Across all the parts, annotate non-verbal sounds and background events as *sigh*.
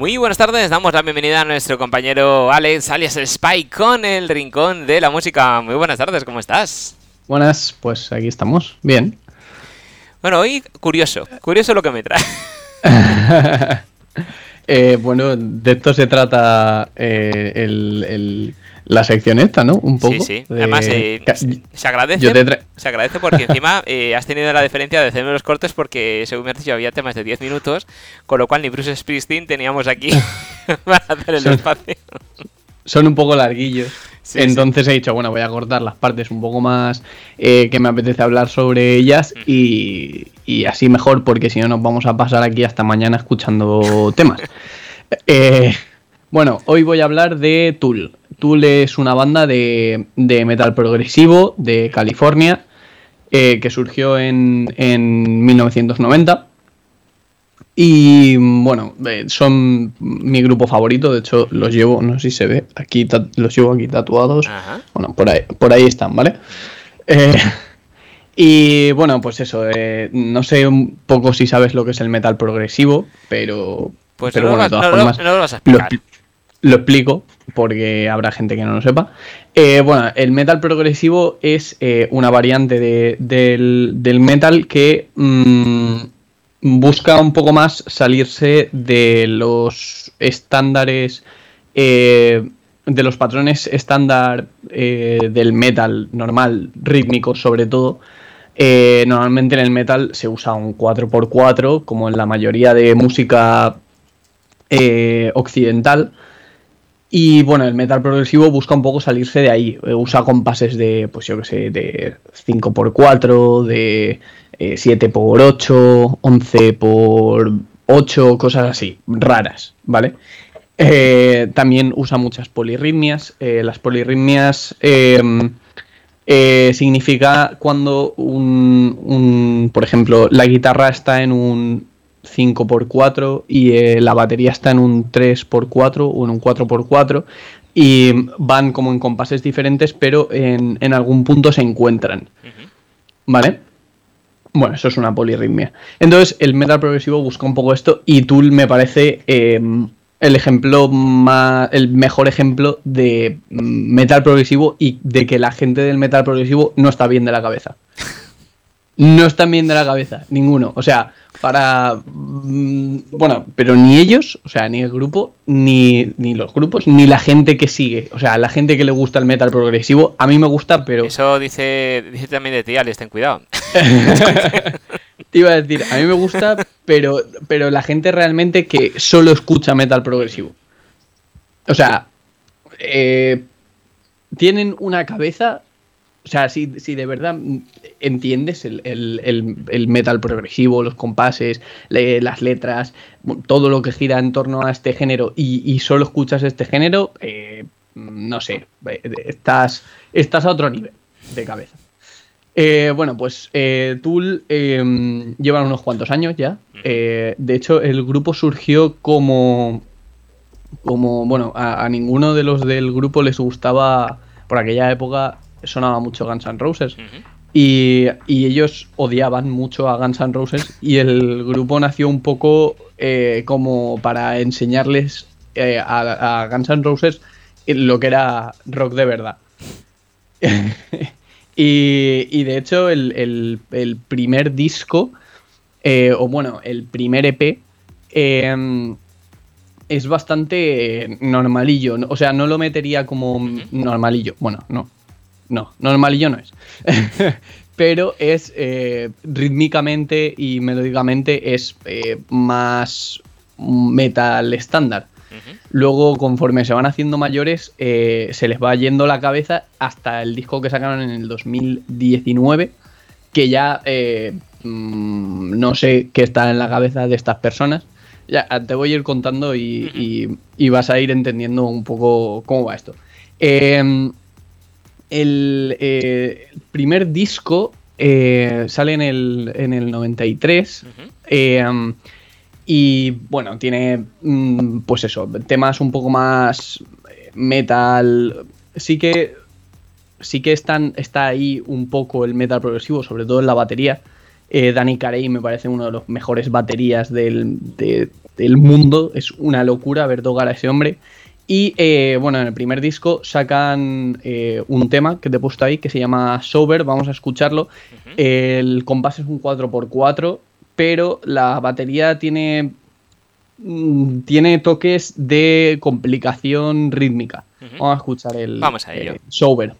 Muy buenas tardes, damos la bienvenida a nuestro compañero Alex, alias el Spy, con el Rincón de la Música. Muy buenas tardes, ¿cómo estás? Buenas, pues aquí estamos, bien. Bueno, hoy curioso, curioso lo que me trae. *laughs* Eh, bueno, de esto se trata eh, el, la sección esta, ¿no? Un poco. Sí, sí. Además, eh, se agradece. Se agradece porque *laughs* encima has tenido la diferencia de hacerme los cortes porque, según me has dicho, había temas de 10 minutos, con lo cual ni Bruce Springsteen teníamos aquí *laughs* para hacer el espacio. Son un poco larguillos. Entonces he dicho, bueno, voy a cortar las partes un poco más que me apetece hablar sobre ellas y, y así mejor porque si no nos vamos a pasar aquí hasta mañana escuchando temas. *laughs* Eh, bueno, hoy voy a hablar de Tool. Tool es una banda de, metal progresivo de California eh, que surgió en, 1990. Y bueno, eh, son mi grupo favorito, de hecho los llevo, no sé si se ve, aquí los llevo aquí tatuados. Bueno, por ahí, por ahí están, ¿vale? Eh, y bueno, pues eso, eh, no sé un poco si sabes lo que es el metal progresivo, pero, pues pero bueno, de todas formas, lo, vas a explicar. Lo, explico porque habrá gente que no lo sepa. Eh, bueno, el metal progresivo es eh, una variante del, metal que mm, busca un poco más salirse de los estándares de los patrones estándar del metal normal, rítmico sobre todo, eh, normalmente en el metal se usa un 4x4, como en la mayoría de música eh, occidental. Y bueno, el metal progresivo busca un poco salirse de ahí. Eh, usa compases de, pues yo que sé, de 5x4, de 7x8, 11x8, cosas así, raras, ¿vale? también usa muchas polirritmias. las polirritmias eh, significa cuando un, por ejemplo, la guitarra está en un 5x4 y eh, la batería está en un 3x4 o en un 4x4 y van como en compases diferentes, pero en, algún punto se encuentran. ¿Vale? Bueno, eso es una polirritmia. Entonces, el metal progresivo busca un poco esto y Tool me parece eh, el ejemplo más, el mejor ejemplo de metal progresivo y de que la gente del metal progresivo no está bien de la cabeza. No están bien de la cabeza, ninguno. O sea, para. Mm, bueno, pero ni ellos, o sea, ni el grupo, ni, ni los grupos, ni la gente que sigue. O sea, la gente que le gusta el metal progresivo, a mí me gusta, pero. Eso dice, dice también de ti, Alex, ten cuidado. *laughs* *laughs* Te iba a decir, a mí me gusta, pero, pero la gente realmente que solo escucha metal progresivo. O sea, eh, tienen una cabeza. O sea, si, de verdad entiendes el, metal progresivo, los compases, las letras, todo lo que gira en torno a este género y, solo escuchas este género, eh, no sé, eh, estás, estás a otro nivel de cabeza. Eh, bueno, pues eh, Tool eh, llevan unos cuantos años ya. de hecho, el grupo surgió como. Como, bueno, a, ninguno de los del grupo les gustaba. Por aquella época sonaba mucho Guns N' Roses. y, ellos odiaban mucho a Guns N' Roses. Y el grupo nació un poco como para enseñarles a, a Guns N' Roses lo que era rock de verdad. *laughs* Y, de hecho, el, primer disco, eh, o bueno, el primer EP, em, es bastante normalillo. O sea, no lo metería como normalillo. Bueno, no. No, normalillo no es. *laughs* Pero es eh, rítmicamente y melódicamente es eh, más metal estándar. Luego, conforme se van haciendo mayores, eh, se les va yendo la cabeza hasta el disco que sacaron en el 2019, que ya eh, mm, no sé qué está en la cabeza de estas personas. Ya te voy a ir contando y, vas a ir entendiendo un poco cómo va esto. Em, el, eh, primer disco sale en el, en el 93. Y bueno, tiene, mm, pues eso, temas un poco más eh, metal. Sí que, sí que están, está ahí un poco el metal progresivo, sobre todo en la batería. Eh, Danny Carey me parece uno de los mejores baterías del, mundo. Es una locura ver tocar a ese hombre. Y eh, bueno, en el primer disco sacan eh, un tema que te he puesto ahí que se llama Sober. Vamos a escucharlo. El compás es un 4x4, pero la batería tiene, mm, tiene toques de complicación rítmica. Vamos a escuchar el Vamos a ello. Sober.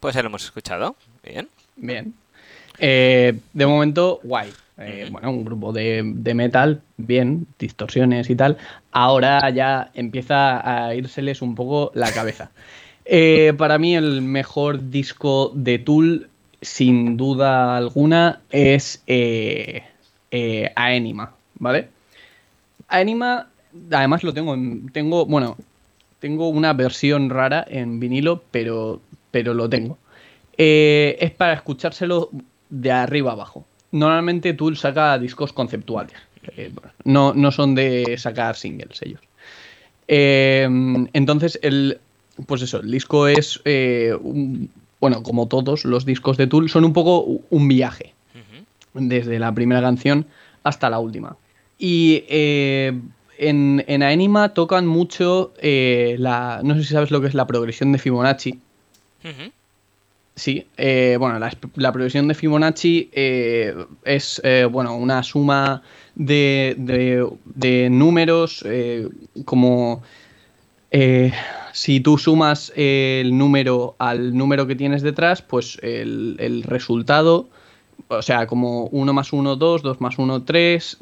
Pues ya lo hemos escuchado. Bien. Bien. Eh, de momento, guay. Eh, bueno, un grupo de, metal, bien, distorsiones y tal. Ahora ya empieza a írseles un poco la cabeza. *laughs* Eh, para mí el mejor disco de Tool, sin duda alguna, es Aenima, ¿vale? Aenima, además lo tengo en, tengo, bueno, tengo una versión rara en vinilo, pero pero lo tengo. Eh, es para escuchárselo de arriba abajo. Normalmente Tool saca discos conceptuales. Eh, no, no, son de sacar singles ellos. Eh, entonces, el, pues eso, el disco es, bueno, como todos los discos de Tool, son un poco un viaje. Desde la primera canción hasta la última. Y en, en Anima tocan mucho la. No sé si sabes lo que es la progresión de Fibonacci. Sí, eh, bueno, la, la, progresión de Fibonacci eh, es eh, bueno, una suma de, de, números como si tú sumas el número al número que tienes detrás, pues el, el resultado o sea, como 1 más 1, 2, 2 más 1, 3,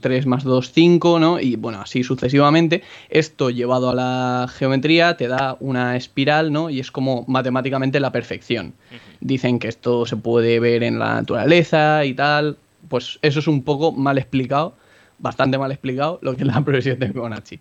3 más 2, 5, ¿no? Y bueno, así sucesivamente. Esto llevado a la geometría te da una espiral, ¿no? Y es como matemáticamente la perfección. Dicen que esto se puede ver en la naturaleza y tal. Pues eso es un poco mal explicado, bastante mal explicado, lo que es la *laughs* progresión de Fibonacci,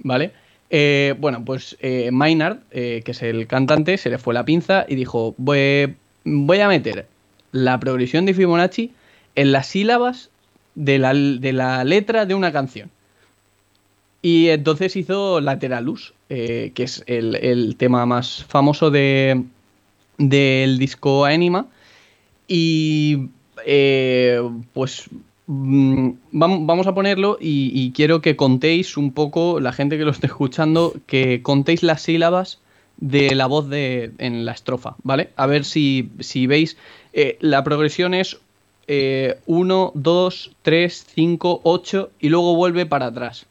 ¿vale? Eh, bueno, pues eh, Maynard, eh, que es el cantante, se le fue la pinza y dijo, voy, voy a meter la progresión de Fibonacci en las sílabas de la, letra de una canción. Y entonces hizo Lateralus, eh, que es el, tema más famoso de, del disco Anima. Y eh, pues mm, vamos a ponerlo y, y, quiero que contéis un poco, la gente que lo esté escuchando, que contéis las sílabas de la voz de, en la estrofa, ¿vale? A ver si, si veis eh, la progresión es 1, 2, 3, 5, 8 y luego vuelve para atrás.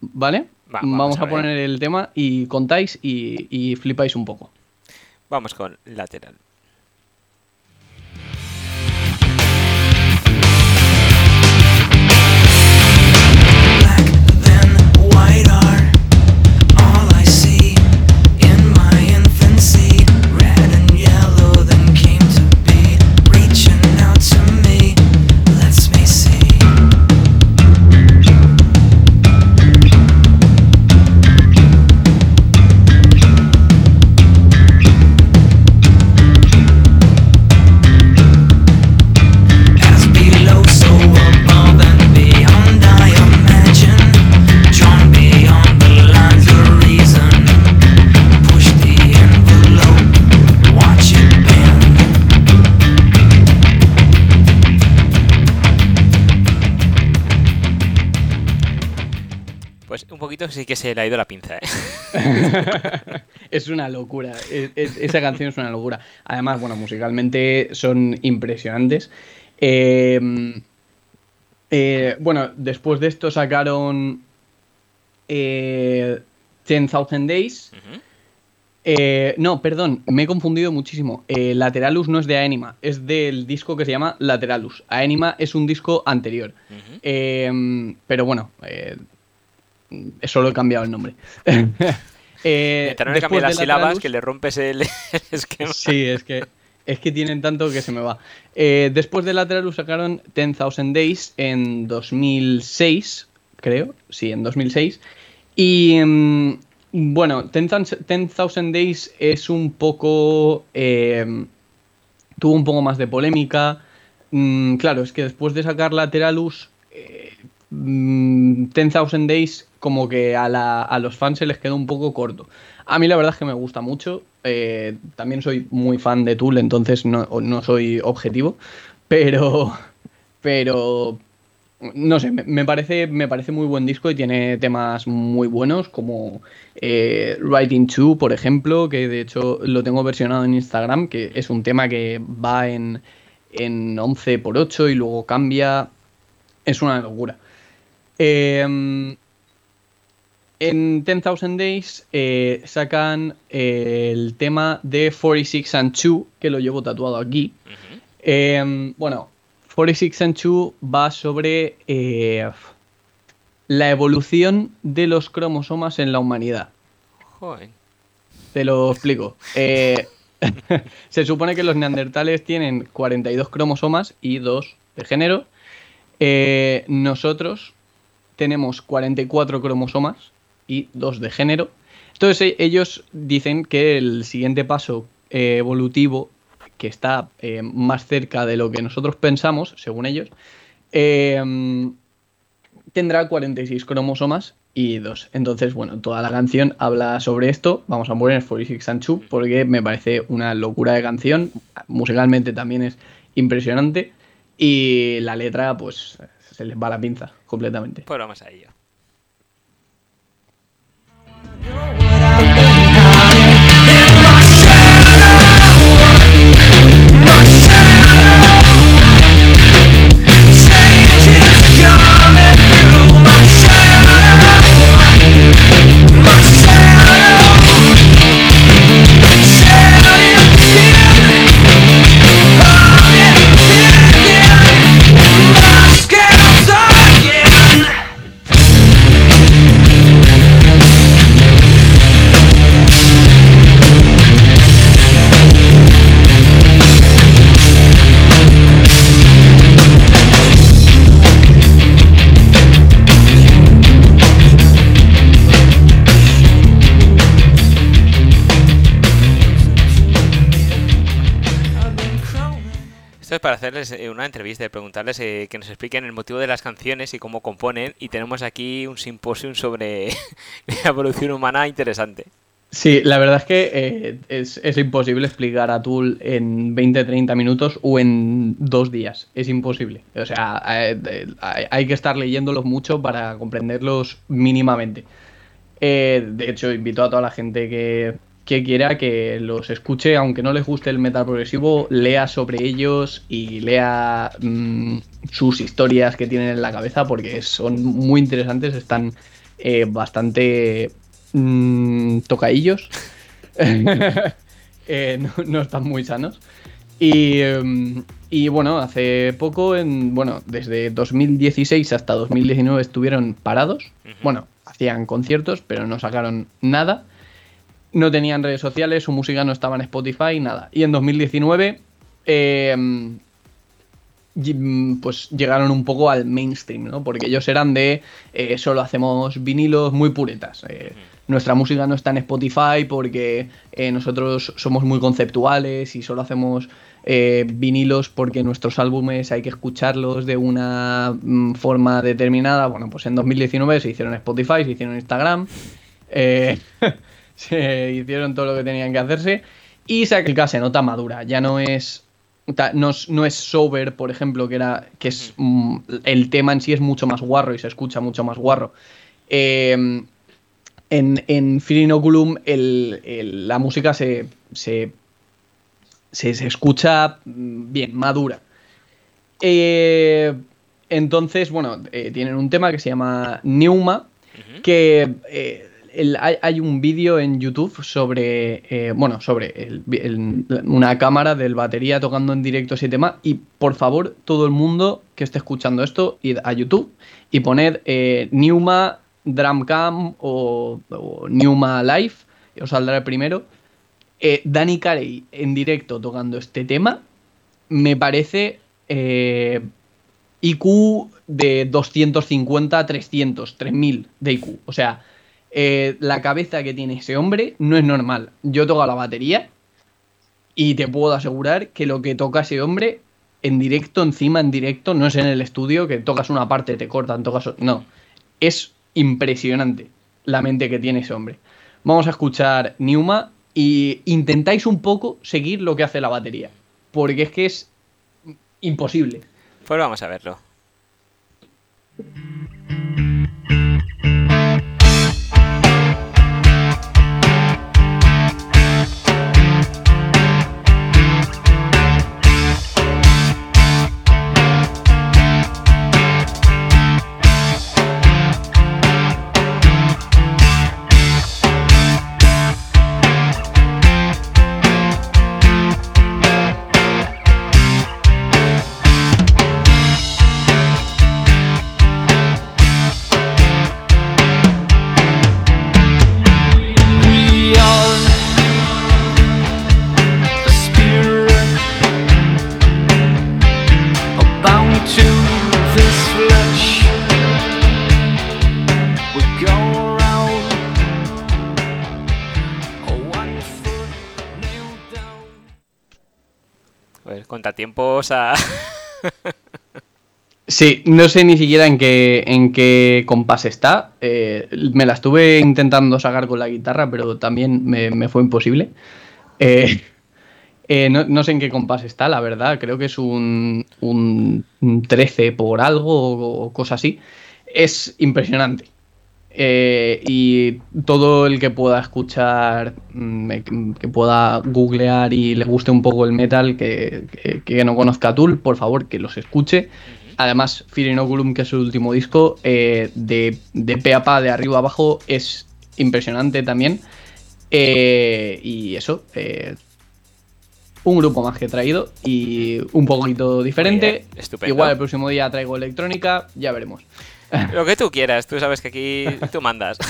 ¿Vale? vamos, a, poner el tema y contáis y, y flipáis un poco. Vamos con lateral. Sí que se le ha ido la pinza, ¿eh? *laughs* es una locura. esa canción es una locura. Además, bueno, musicalmente son impresionantes. Eh, eh, bueno, después de esto sacaron eh, 10,000 Days. Eh, no, perdón, me he confundido muchísimo. Eh, Lateralus no es de Anima, es del disco que se llama Lateralus. Anima es un disco anterior. Eh, pero bueno, solo he cambiado el nombre. *laughs* eh, después las sílabas que le rompes el, *laughs* esquema. Sí, es que, es que tienen tanto que se me va. después de Lateralus sacaron 10,000 Days en 2006, creo. Sí, en 2006. Y mm, bueno, 10,000 Days es un poco... Eh, tuvo un poco más de polémica. Mm, claro, es que después de sacar Lateralus, eh, 10,000 mm, Days como que a, los fans se les quedó un poco corto. A mí la verdad es que me gusta mucho. Eh, también soy muy fan de Tool, entonces no, no soy objetivo. Pero, *laughs* pero, no sé, me parece, me parece muy buen disco y tiene temas muy buenos como eh, Writing 2, por ejemplo, que de hecho lo tengo versionado en Instagram, que es un tema que va en, en 11 por 8 y luego cambia. Es una locura. Em, en 10,000 Days eh, sacan eh, el tema de 46 and 2, que lo llevo tatuado aquí. Em, bueno, 46 and 2 va sobre eh, la evolución de los cromosomas en la humanidad. Joder. Te lo explico. Eh, *laughs* se supone que los neandertales tienen 42 cromosomas y 2 de género. Eh, nosotros tenemos 44 cromosomas y 2 de género. Entonces ellos dicen que el siguiente paso evolutivo que está eh, más cerca de lo que nosotros pensamos, según ellos, eh, tendrá 46 cromosomas y 2. Entonces, bueno, toda la canción habla sobre esto. Vamos a poner 46 and 2 porque me parece una locura de canción. Musicalmente también es impresionante. Y la letra, pues, se les va la pinza completamente. Pues vamos a ello. Para hacerles eh, una entrevista y preguntarles eh, que nos expliquen el motivo de las canciones y cómo componen. Y tenemos aquí un simposium sobre *laughs* la evolución humana interesante. Sí, la verdad es que eh, es, imposible explicar a Tool en 20-30 minutos o en dos días. Es imposible. O sea, hay, que estar leyéndolos mucho para comprenderlos mínimamente. de hecho, invito a toda la gente que, que quiera que los escuche, aunque no les guste el metal progresivo, lea sobre ellos y lea mm, sus historias que tienen en la cabeza porque son muy interesantes, están eh, bastante mmm, tocaillos, *laughs* eh, no, están muy sanos. Y, em, y, bueno, hace poco, en, bueno, desde 2016 hasta 2019 estuvieron parados. Bueno, hacían conciertos, pero no sacaron nada no tenían redes sociales, su música no estaba en Spotify, nada. Y en 2019, em, pues llegaron un poco al mainstream, ¿no? Porque ellos eran de eh, solo hacemos vinilos muy puretas. Eh, nuestra música no está en Spotify porque eh, nosotros somos muy conceptuales y solo hacemos vinilos porque nuestros álbumes hay que escucharlos de una mm, forma determinada. Bueno, pues en 2019 se hicieron Spotify, se hicieron Instagram. *laughs* se hicieron todo lo que tenían que hacerse. Y se, se nota madura, ya no es no, es sober, por ejemplo, que era que es mm, el tema en sí es mucho más guarro y se escucha mucho más guarro. Em, en, en Filinoculum la música se, se, se, escucha mm, bien, madura. Eh, entonces, bueno, eh, tienen un tema que se llama Neuma, que eh, hay, un vídeo en YouTube sobre, eh, bueno, sobre una cámara del batería tocando en directo ese tema. Y por favor, todo el mundo que esté escuchando esto, id a YouTube y poned eh, Newma Drumcam o, o Newma Live, os saldrá el primero. Eh, Danny Carey en directo tocando este tema, me parece IQ de 250, 300, 3000 de IQ. O sea, eh, la cabeza que tiene ese hombre no es normal. Yo toco la batería y te puedo asegurar que lo que toca ese hombre en directo, encima en directo, no es en el estudio que tocas una parte, te cortan, tocas. No. Es impresionante la mente que tiene ese hombre. Vamos a escuchar Newma y intentáis un poco seguir lo que hace la batería. Porque es que es imposible. Pues vamos a verlo. Tiempos a... *laughs* Sí, no sé ni siquiera en qué, en qué compás está. Eh, me la estuve intentando sacar con la guitarra, pero también me, fue imposible. Eh, *laughs* eh, no, sé en qué compás está, la verdad. Creo que es un, un 13 por algo o cosa así. Es impresionante. Eh, y todo el que pueda escuchar, mm, que pueda googlear y le guste un poco el metal, que, no conozca Tool, por favor, que los escuche. Además, Fear Inoculum, que es el último disco, eh, de, de pe a pa, de arriba a abajo, es impresionante también. Eh, y eso, un grupo más que he traído y un poquito diferente. Igual el próximo día traigo electrónica, ya veremos. *laughs* Lo que tú quieras, tú sabes que aquí tú mandas. *laughs*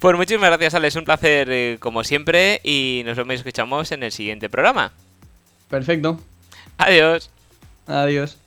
Pues muchísimas gracias, Alex. Un placer eh, como siempre y nos vemos y escuchamos en el siguiente programa. Perfecto. Adiós. Adiós.